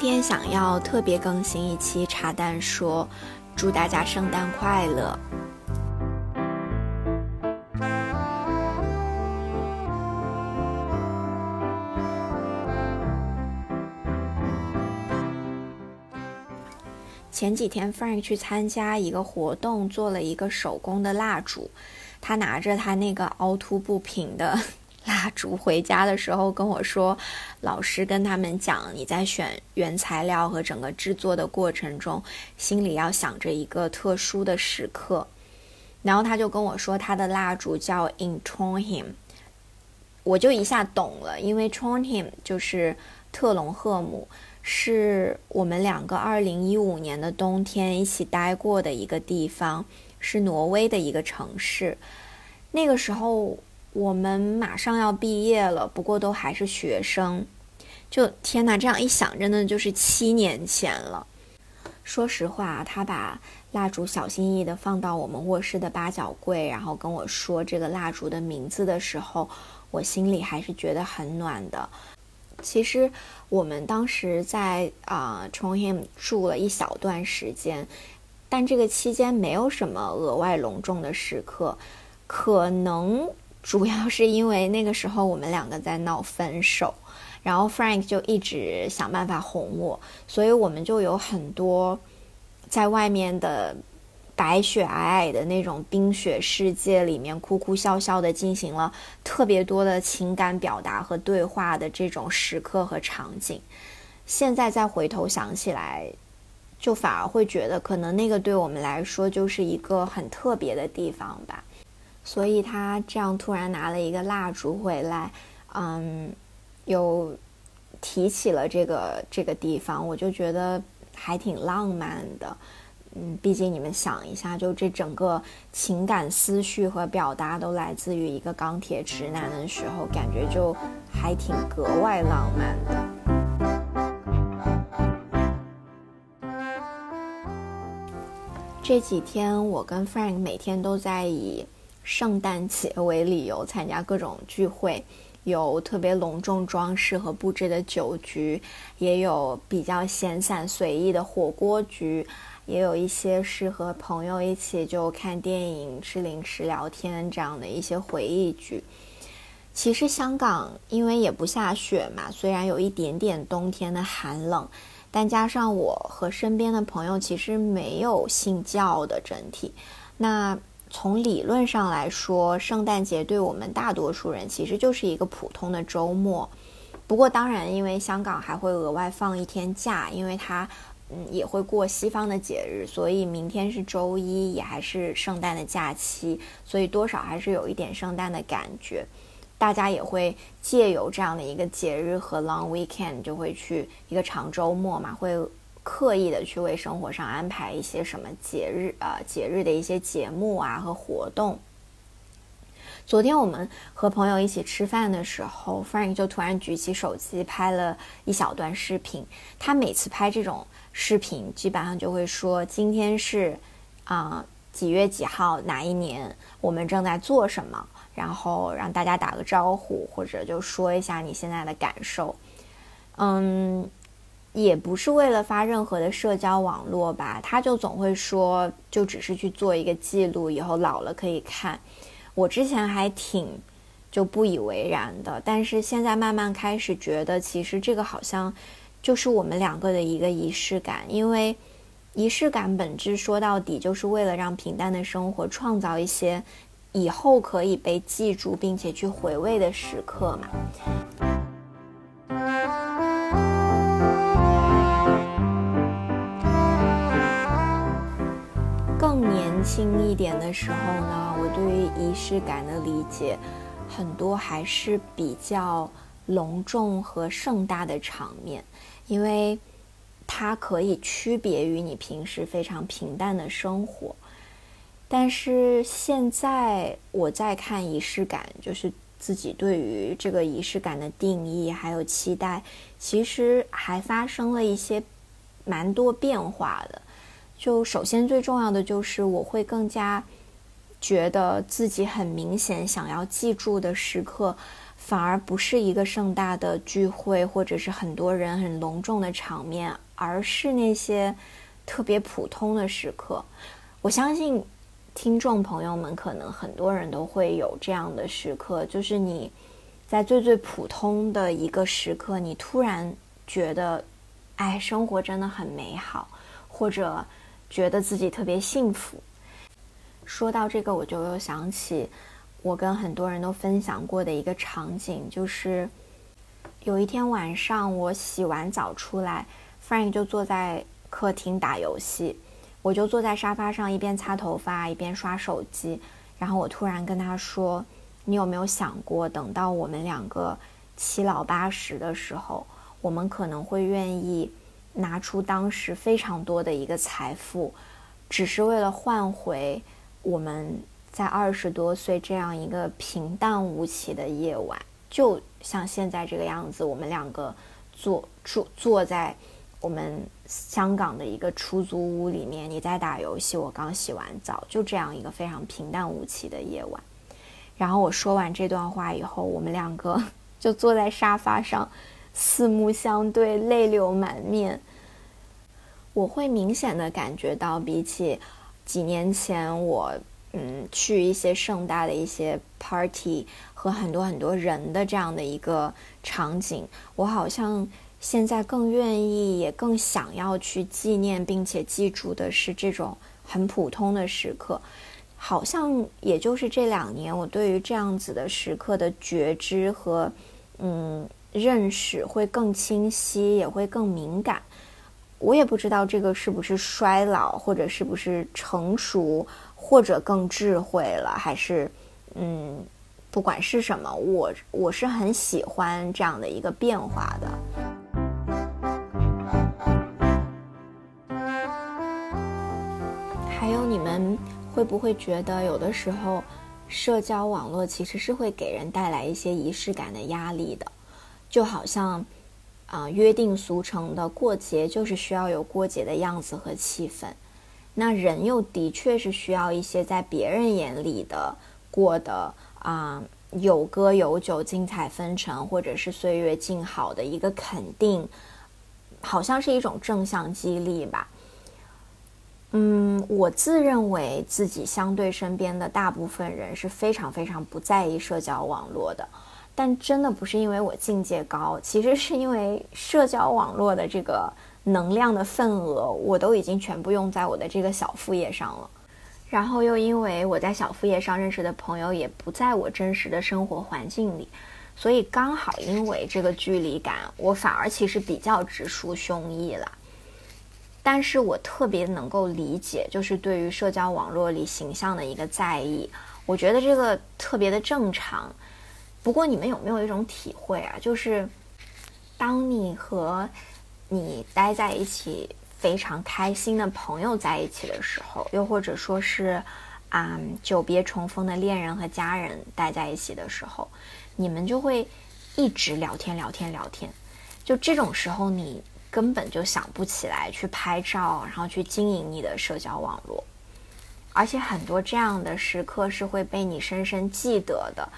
今天想要特别更新一期茶蛋说，祝大家圣诞快乐。前几天，Frank 去参加一个活动，做了一个手工的蜡烛。他拿着他那个凹凸不平的蜡烛回家的时候跟我说：“老师跟他们讲，你在选原材料和整个制作的过程中，心里要想着一个特殊的时刻。”然后他就跟我说，他的蜡烛叫 In t r o n h i m 我就一下懂了，因为 t r o n h i m 就是特隆赫姆。是我们两个二零一五年的冬天一起待过的一个地方，是挪威的一个城市。那个时候我们马上要毕业了，不过都还是学生。就天哪，这样一想，真的就是七年前了。说实话，他把蜡烛小心翼翼地放到我们卧室的八角柜，然后跟我说这个蜡烛的名字的时候，我心里还是觉得很暖的。其实我们当时在啊 t r o n h a m 住了一小段时间，但这个期间没有什么额外隆重的时刻，可能主要是因为那个时候我们两个在闹分手，然后 Frank 就一直想办法哄我，所以我们就有很多在外面的。白雪皑皑的那种冰雪世界里面，哭哭笑笑的进行了特别多的情感表达和对话的这种时刻和场景。现在再回头想起来，就反而会觉得，可能那个对我们来说就是一个很特别的地方吧。所以他这样突然拿了一个蜡烛回来，嗯，又提起了这个这个地方，我就觉得还挺浪漫的。嗯，毕竟你们想一下，就这整个情感思绪和表达都来自于一个钢铁直男的时候，感觉就还挺格外浪漫的。这几天我跟 Frank 每天都在以圣诞节为理由参加各种聚会，有特别隆重装饰和布置的酒局，也有比较闲散随意的火锅局。也有一些是和朋友一起就看电影、吃零食、聊天这样的一些回忆局。其实香港因为也不下雪嘛，虽然有一点点冬天的寒冷，但加上我和身边的朋友其实没有信教的整体。那从理论上来说，圣诞节对我们大多数人其实就是一个普通的周末。不过当然，因为香港还会额外放一天假，因为它。嗯，也会过西方的节日，所以明天是周一，也还是圣诞的假期，所以多少还是有一点圣诞的感觉。大家也会借由这样的一个节日和 long weekend，就会去一个长周末嘛，会刻意的去为生活上安排一些什么节日啊，节日的一些节目啊和活动。昨天我们和朋友一起吃饭的时候，Frank 就突然举起手机拍了一小段视频。他每次拍这种。视频基本上就会说今天是啊几月几号哪一年我们正在做什么，然后让大家打个招呼或者就说一下你现在的感受。嗯，也不是为了发任何的社交网络吧，他就总会说就只是去做一个记录，以后老了可以看。我之前还挺就不以为然的，但是现在慢慢开始觉得其实这个好像。就是我们两个的一个仪式感，因为仪式感本质说到底就是为了让平淡的生活创造一些以后可以被记住并且去回味的时刻嘛。轻一点的时候呢，我对于仪式感的理解，很多还是比较隆重和盛大的场面。因为它可以区别于你平时非常平淡的生活，但是现在我在看仪式感，就是自己对于这个仪式感的定义还有期待，其实还发生了一些蛮多变化的。就首先最重要的就是我会更加觉得自己很明显想要记住的时刻。反而不是一个盛大的聚会，或者是很多人很隆重的场面，而是那些特别普通的时刻。我相信听众朋友们可能很多人都会有这样的时刻，就是你在最最普通的一个时刻，你突然觉得，哎，生活真的很美好，或者觉得自己特别幸福。说到这个，我就又想起。我跟很多人都分享过的一个场景，就是有一天晚上，我洗完澡出来，Frank 就坐在客厅打游戏，我就坐在沙发上一边擦头发一边刷手机。然后我突然跟他说：“你有没有想过，等到我们两个七老八十的时候，我们可能会愿意拿出当时非常多的一个财富，只是为了换回我们。”在二十多岁这样一个平淡无奇的夜晚，就像现在这个样子，我们两个坐坐坐在我们香港的一个出租屋里面，你在打游戏，我刚洗完澡，就这样一个非常平淡无奇的夜晚。然后我说完这段话以后，我们两个 就坐在沙发上，四目相对，泪流满面。我会明显的感觉到，比起几年前我。嗯，去一些盛大的一些 party 和很多很多人的这样的一个场景，我好像现在更愿意，也更想要去纪念并且记住的是这种很普通的时刻。好像也就是这两年，我对于这样子的时刻的觉知和嗯认识会更清晰，也会更敏感。我也不知道这个是不是衰老，或者是不是成熟。或者更智慧了，还是，嗯，不管是什么，我我是很喜欢这样的一个变化的。还有，你们会不会觉得有的时候，社交网络其实是会给人带来一些仪式感的压力的？就好像，啊，约定俗成的过节就是需要有过节的样子和气氛。那人又的确是需要一些在别人眼里的过的啊有歌有酒精彩纷呈，或者是岁月静好的一个肯定，好像是一种正向激励吧。嗯，我自认为自己相对身边的大部分人是非常非常不在意社交网络的，但真的不是因为我境界高，其实是因为社交网络的这个。能量的份额，我都已经全部用在我的这个小副业上了。然后又因为我在小副业上认识的朋友也不在我真实的生活环境里，所以刚好因为这个距离感，我反而其实比较直抒胸臆了。但是我特别能够理解，就是对于社交网络里形象的一个在意，我觉得这个特别的正常。不过你们有没有一种体会啊？就是当你和你待在一起非常开心的朋友在一起的时候，又或者说是，啊，久别重逢的恋人和家人待在一起的时候，你们就会一直聊天聊天聊天。就这种时候，你根本就想不起来去拍照，然后去经营你的社交网络。而且很多这样的时刻是会被你深深记得的，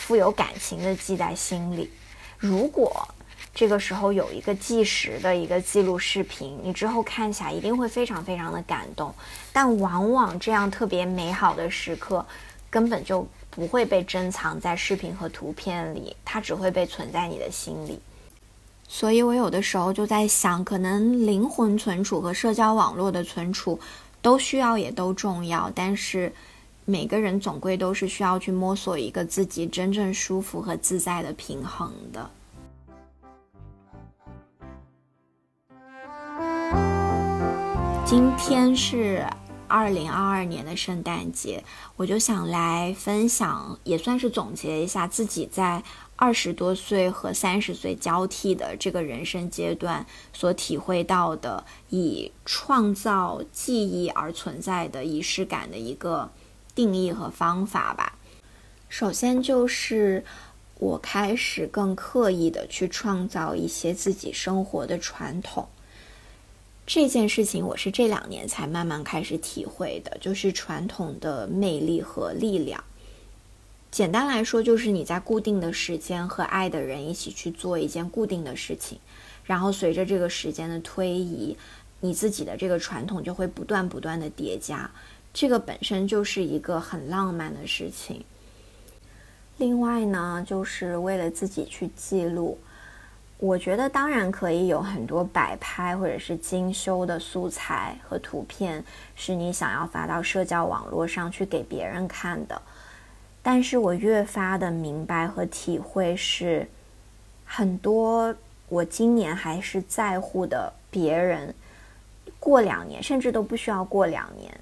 富有感情的记在心里。如果这个时候有一个计时的一个记录视频，你之后看起来一定会非常非常的感动。但往往这样特别美好的时刻，根本就不会被珍藏在视频和图片里，它只会被存在你的心里。所以我有的时候就在想，可能灵魂存储和社交网络的存储都需要，也都重要。但是每个人总归都是需要去摸索一个自己真正舒服和自在的平衡的。今天是二零二二年的圣诞节，我就想来分享，也算是总结一下自己在二十多岁和三十岁交替的这个人生阶段所体会到的以创造记忆而存在的仪式感的一个定义和方法吧。首先就是我开始更刻意的去创造一些自己生活的传统。这件事情我是这两年才慢慢开始体会的，就是传统的魅力和力量。简单来说，就是你在固定的时间和爱的人一起去做一件固定的事情，然后随着这个时间的推移，你自己的这个传统就会不断不断的叠加。这个本身就是一个很浪漫的事情。另外呢，就是为了自己去记录，我觉得当然可以有很多摆拍或者是精修的素材和图片，是你想要发到社交网络上去给别人看的。但是我越发的明白和体会是，很多我今年还是在乎的别人，过两年甚至都不需要过两年，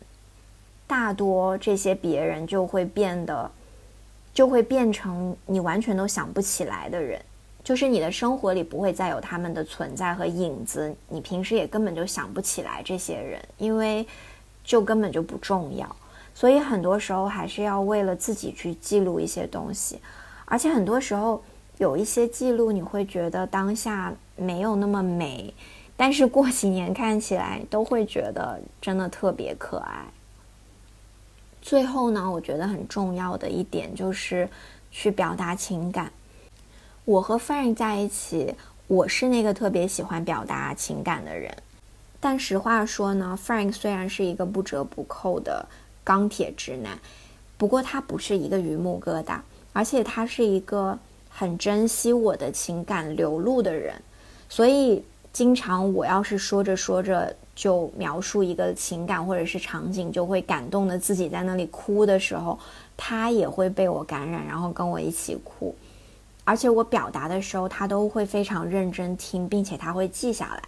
大多这些别人就会变得。就会变成你完全都想不起来的人，就是你的生活里不会再有他们的存在和影子，你平时也根本就想不起来这些人，因为就根本就不重要。所以很多时候还是要为了自己去记录一些东西，而且很多时候有一些记录你会觉得当下没有那么美，但是过几年看起来都会觉得真的特别可爱。最后呢，我觉得很重要的一点就是去表达情感。我和 Frank 在一起，我是那个特别喜欢表达情感的人。但实话说呢，Frank 虽然是一个不折不扣的钢铁直男，不过他不是一个榆木疙瘩，而且他是一个很珍惜我的情感流露的人。所以，经常我要是说着说着，就描述一个情感或者是场景，就会感动的自己在那里哭的时候，他也会被我感染，然后跟我一起哭。而且我表达的时候，他都会非常认真听，并且他会记下来。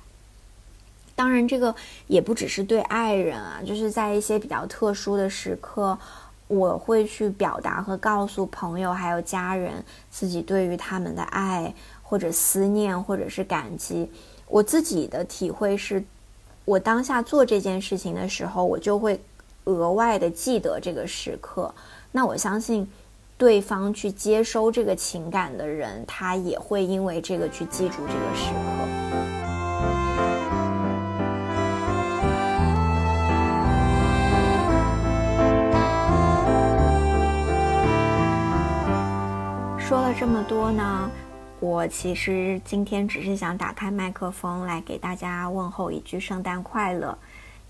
当然，这个也不只是对爱人啊，就是在一些比较特殊的时刻，我会去表达和告诉朋友还有家人自己对于他们的爱或者思念或者是感激。我自己的体会是。我当下做这件事情的时候，我就会额外的记得这个时刻。那我相信，对方去接收这个情感的人，他也会因为这个去记住这个时刻。说了这么多呢？我其实今天只是想打开麦克风来给大家问候一句圣诞快乐，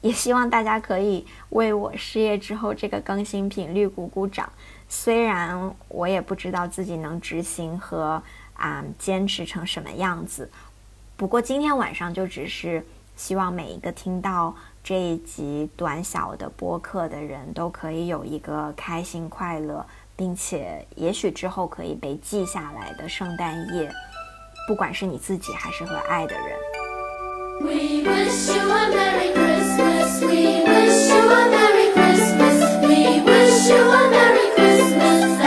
也希望大家可以为我失业之后这个更新频率鼓鼓掌。虽然我也不知道自己能执行和啊坚持成什么样子，不过今天晚上就只是希望每一个听到这一集短小的播客的人都可以有一个开心快乐。并且也许之后可以被记下来的圣诞夜，不管是你自己还是和爱的人。We wish you a Merry Christmas. We wish you a Merry Christmas.